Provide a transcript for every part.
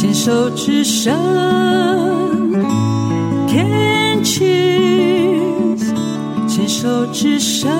牵手之声，Can c h e s 牵手之声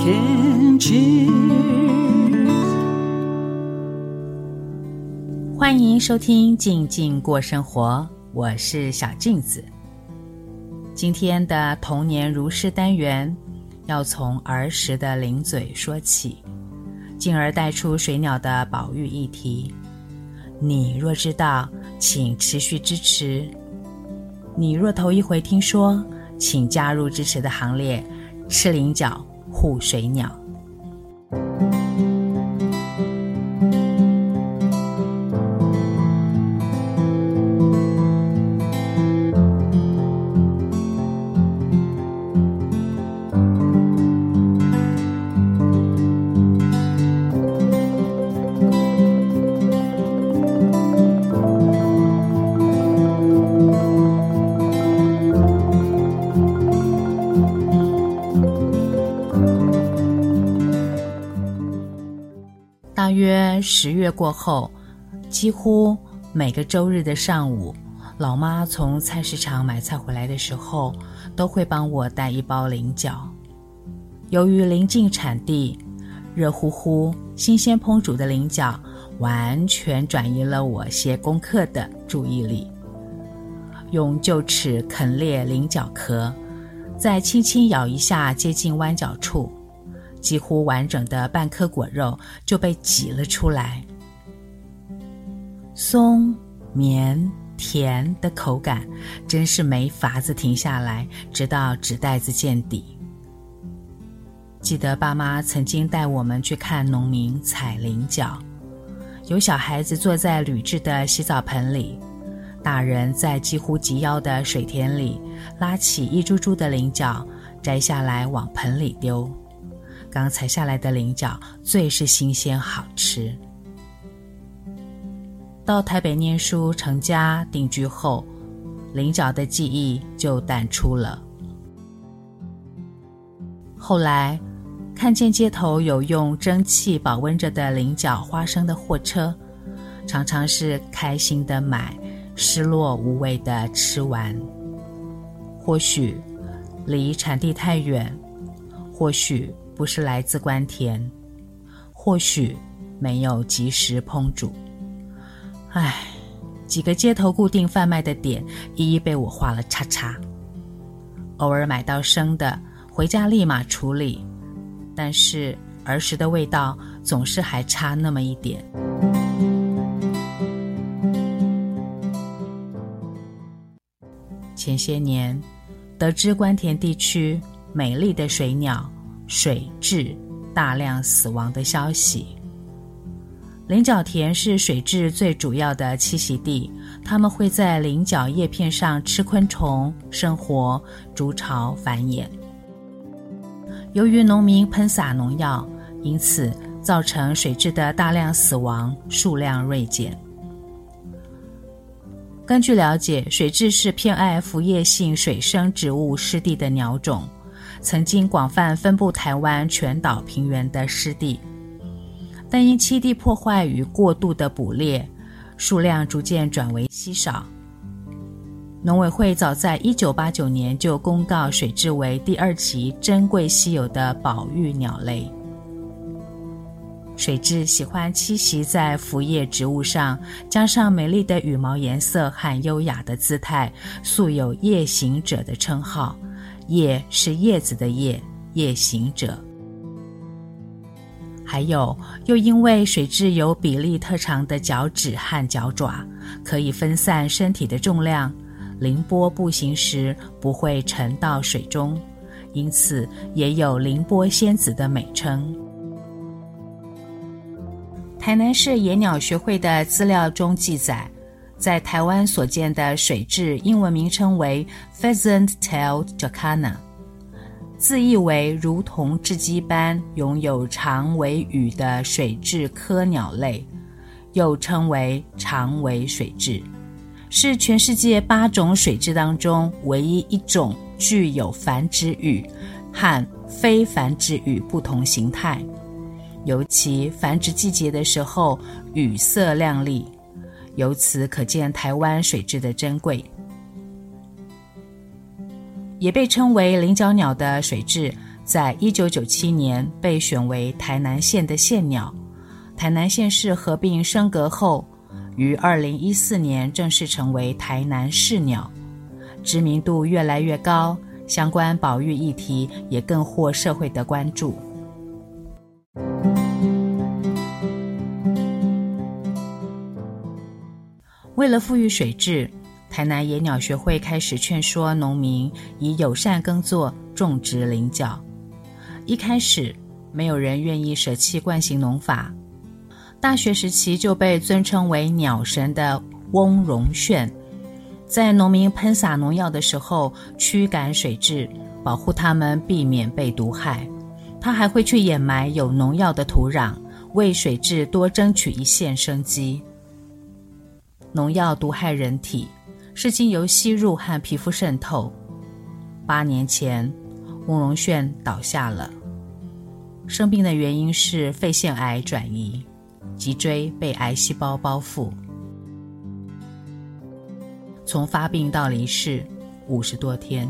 ，Can c h e s。欢迎收听《静静过生活》，我是小静子。今天的童年如是单元，要从儿时的零嘴说起。进而带出水鸟的保育议题。你若知道，请持续支持；你若头一回听说，请加入支持的行列，吃菱角护水鸟。十月过后，几乎每个周日的上午，老妈从菜市场买菜回来的时候，都会帮我带一包菱角。由于临近产地，热乎乎、新鲜烹煮的菱角，完全转移了我写功课的注意力。用臼齿啃裂菱角壳，再轻轻咬一下接近弯角处。几乎完整的半颗果肉就被挤了出来，松、绵、甜的口感，真是没法子停下来，直到纸袋子见底。记得爸妈曾经带我们去看农民采菱角，有小孩子坐在铝制的洗澡盆里，大人在几乎及腰的水田里拉起一株株的菱角，摘下来往盆里丢。刚采下来的菱角最是新鲜好吃。到台北念书、成家、定居后，菱角的记忆就淡出了。后来看见街头有用蒸汽保温着的菱角花生的货车，常常是开心的买，失落无味的吃完。或许离产地太远，或许。不是来自关田，或许没有及时烹煮。唉，几个街头固定贩卖的点，一一被我画了叉叉。偶尔买到生的，回家立马处理，但是儿时的味道总是还差那么一点。前些年，得知关田地区美丽的水鸟。水雉大量死亡的消息。菱角田是水雉最主要的栖息地，它们会在菱角叶片上吃昆虫、生活、筑巢、繁衍。由于农民喷洒农药，因此造成水质的大量死亡，数量锐减。根据了解，水质是偏爱腐叶性水生植物湿地的鸟种。曾经广泛分布台湾全岛平原的湿地，但因栖地破坏与过度的捕猎，数量逐渐转为稀少。农委会早在一九八九年就公告水雉为第二级珍贵稀有的保育鸟类。水雉喜欢栖息在浮叶植物上，加上美丽的羽毛颜色和优雅的姿态，素有夜行者的称号。叶是叶子的叶，夜行者。还有，又因为水雉有比例特长的脚趾和脚爪，可以分散身体的重量，凌波步行时不会沉到水中，因此也有“凌波仙子”的美称。台南市野鸟学会的资料中记载。在台湾所见的水雉，英文名称为 Pheasant-tailed jacana，字义为如同雉鸡般拥有长尾羽的水雉科鸟类，又称为长尾水雉，是全世界八种水雉当中唯一一种具有繁殖羽和非繁殖羽不同形态。尤其繁殖季节的时候，羽色亮丽，由此可见台湾水质的珍贵。也被称为菱角鸟的水雉，在一九九七年被选为台南县的县鸟。台南县市合并升格后，于二零一四年正式成为台南市鸟，知名度越来越高，相关保育议题也更获社会的关注。为了富裕水质，台南野鸟学会开始劝说农民以友善耕作种植菱角。一开始，没有人愿意舍弃惯性农法。大学时期就被尊称为鸟神的翁荣炫，在农民喷洒农药的时候驱赶水质，保护它们避免被毒害。他还会去掩埋有农药的土壤，为水质多争取一线生机。农药毒害人体，是经由吸入和皮肤渗透。八年前，翁荣炫倒下了，生病的原因是肺腺癌转移。脊椎被癌细胞包覆，从发病到离世五十多天。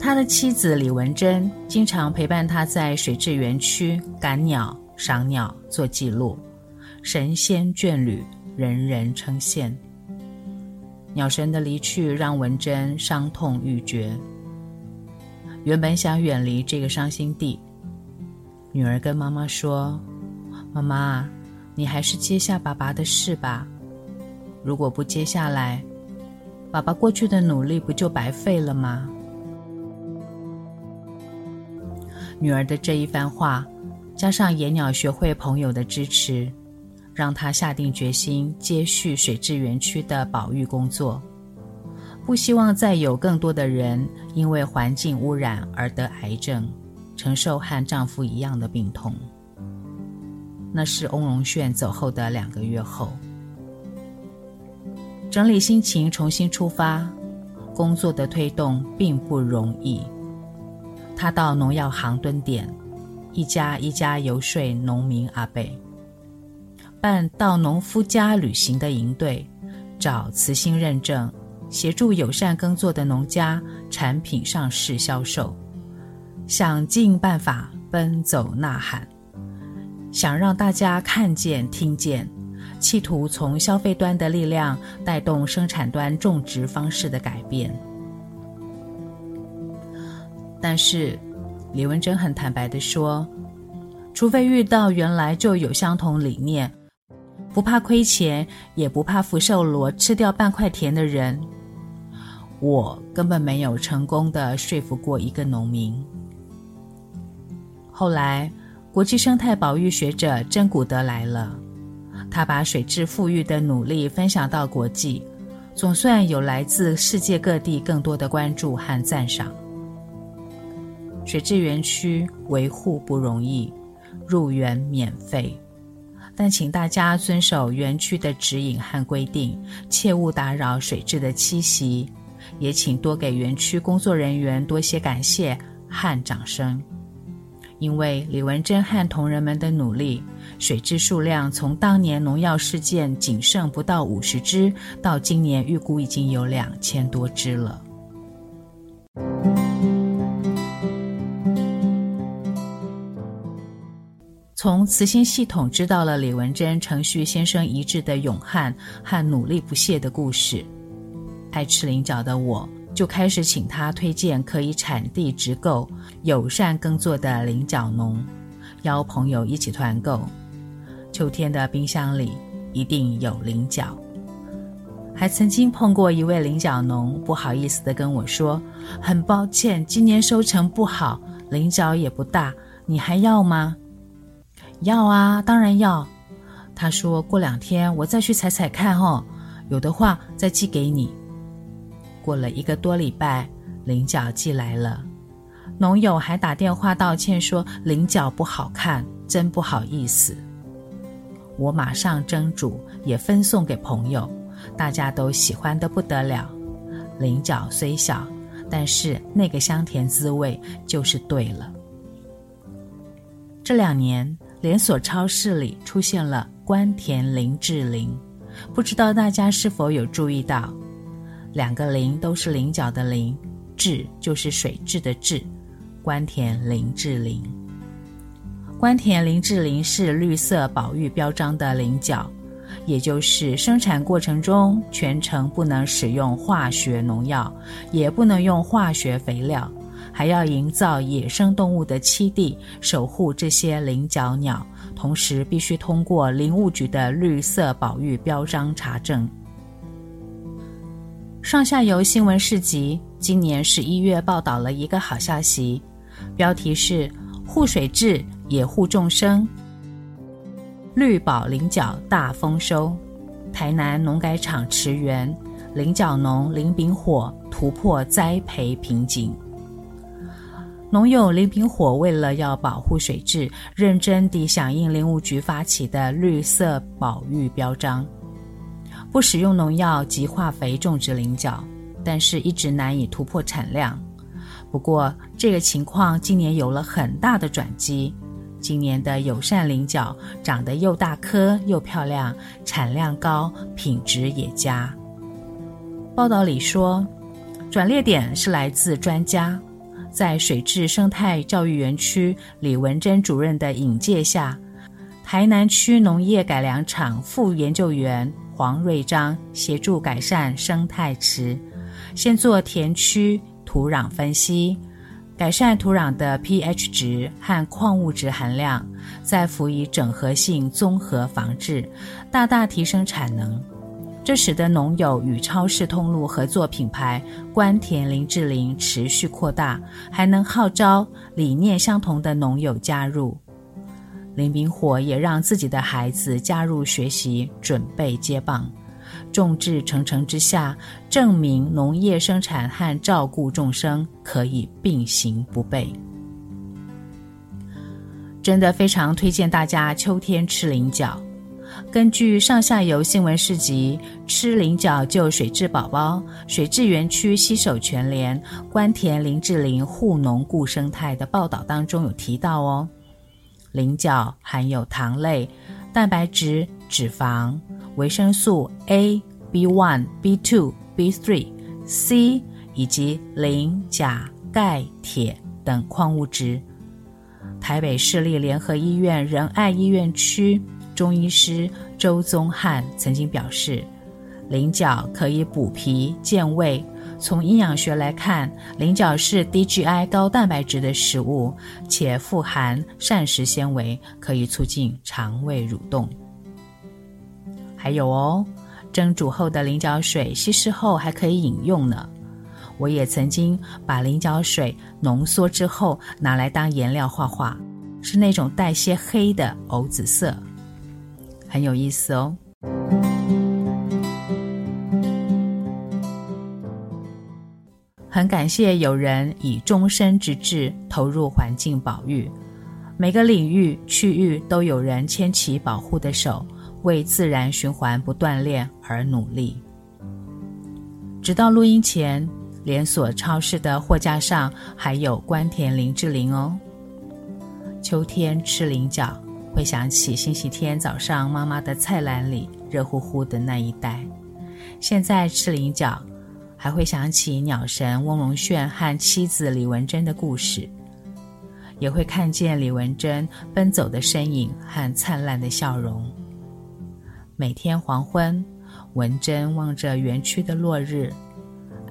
他的妻子李文珍经常陪伴他在水质园区赶鸟、赏鸟、做记录，神仙眷侣，人人称羡。鸟神的离去让文珍伤痛欲绝，原本想远离这个伤心地。女儿跟妈妈说：“妈妈，你还是接下爸爸的事吧。如果不接下来，爸爸过去的努力不就白费了吗？”女儿的这一番话，加上野鸟学会朋友的支持，让她下定决心接续水质园区的保育工作，不希望再有更多的人因为环境污染而得癌症。承受和丈夫一样的病痛。那是翁荣炫走后的两个月后，整理心情，重新出发，工作的推动并不容易。他到农药行蹲点，一家一家游说农民阿贝，办到农夫家旅行的营队，找慈心认证，协助友善耕作的农家产品上市销售。想尽办法奔走呐喊，想让大家看见、听见，企图从消费端的力量带动生产端种植方式的改变。但是，李文珍很坦白的说，除非遇到原来就有相同理念、不怕亏钱也不怕福寿螺吃掉半块田的人，我根本没有成功的说服过一个农民。后来，国际生态保育学者珍古德来了，他把水质富裕的努力分享到国际，总算有来自世界各地更多的关注和赞赏。水质园区维护不容易，入园免费，但请大家遵守园区的指引和规定，切勿打扰水质的栖息，也请多给园区工作人员多些感谢和掌声。因为李文珍和同仁们的努力，水质数量从当年农药事件仅剩不到五十只，到今年预估已经有两千多只了。从慈心系统知道了李文珍程序先生一致的勇悍和努力不懈的故事，爱吃菱角的我。就开始请他推荐可以产地直购、友善耕作的菱角农，邀朋友一起团购。秋天的冰箱里一定有菱角。还曾经碰过一位菱角农，不好意思地跟我说：“很抱歉，今年收成不好，菱角也不大，你还要吗？”“要啊，当然要。”他说：“过两天我再去采采看哦，有的话再寄给你。”过了一个多礼拜，菱角寄来了，农友还打电话道歉说菱角不好看，真不好意思。我马上蒸煮，也分送给朋友，大家都喜欢的不得了。菱角虽小，但是那个香甜滋味就是对了。这两年，连锁超市里出现了官田林志玲，不知道大家是否有注意到？两个林都是菱角的菱，志就是水质的质，官田林志玲。官田林志玲是绿色保育标章的菱角，也就是生产过程中全程不能使用化学农药，也不能用化学肥料，还要营造野生动物的栖地，守护这些菱角鸟，同时必须通过林务局的绿色保育标章查证。上下游新闻市集今年十一月报道了一个好消息，标题是“护水质也护众生”，绿保菱角大丰收。台南农改场驰援菱角农林炳火突破栽培瓶颈。农友林炳火为了要保护水质，认真地响应林务局发起的绿色保育标章。不使用农药及化肥种植菱角，但是一直难以突破产量。不过，这个情况今年有了很大的转机。今年的友善菱角长得又大颗又漂亮，产量高，品质也佳。报道里说，转捩点是来自专家，在水质生态教育园区李文珍主任的引介下，台南区农业改良场副研究员。黄瑞章协助改善生态池，先做田区土壤分析，改善土壤的 pH 值和矿物质含量，再辅以整合性综合防治，大大提升产能。这使得农友与超市通路合作品牌官田林志玲持续扩大，还能号召理念相同的农友加入。林明火也让自己的孩子加入学习，准备接棒。众志成城之下，证明农业生产和照顾众生可以并行不悖。真的非常推荐大家秋天吃菱角。根据上下游新闻市集“吃菱角救水质宝宝”，水质园区携手全联官田林志玲护农顾生态的报道当中有提到哦。菱角含有糖类、蛋白质、脂肪、维生素 A、B1、B2、B3、C 以及磷、钾、钙、铁等矿物质。台北市立联合医院仁爱医院区中医师周宗汉曾经表示，菱角可以补脾健胃。从营养学来看，菱角是低 GI 高蛋白质的食物，且富含膳食纤维，可以促进肠胃蠕动。还有哦，蒸煮后的菱角水稀释后还可以饮用呢。我也曾经把菱角水浓缩之后拿来当颜料画画，是那种带些黑的藕紫色，很有意思哦。很感谢有人以终身之志投入环境保育，每个领域区域都有人牵起保护的手，为自然循环不断链而努力。直到录音前，连锁超市的货架上还有关田林志玲哦。秋天吃菱角，会想起星期天早上妈妈的菜篮里热乎乎的那一袋。现在吃菱角。还会想起鸟神翁荣炫和妻子李文珍的故事，也会看见李文珍奔走的身影和灿烂的笑容。每天黄昏，文珍望着园区的落日，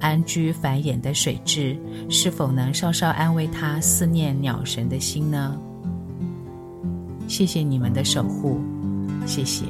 安居繁衍的水质，是否能稍稍安慰她思念鸟神的心呢？谢谢你们的守护，谢谢。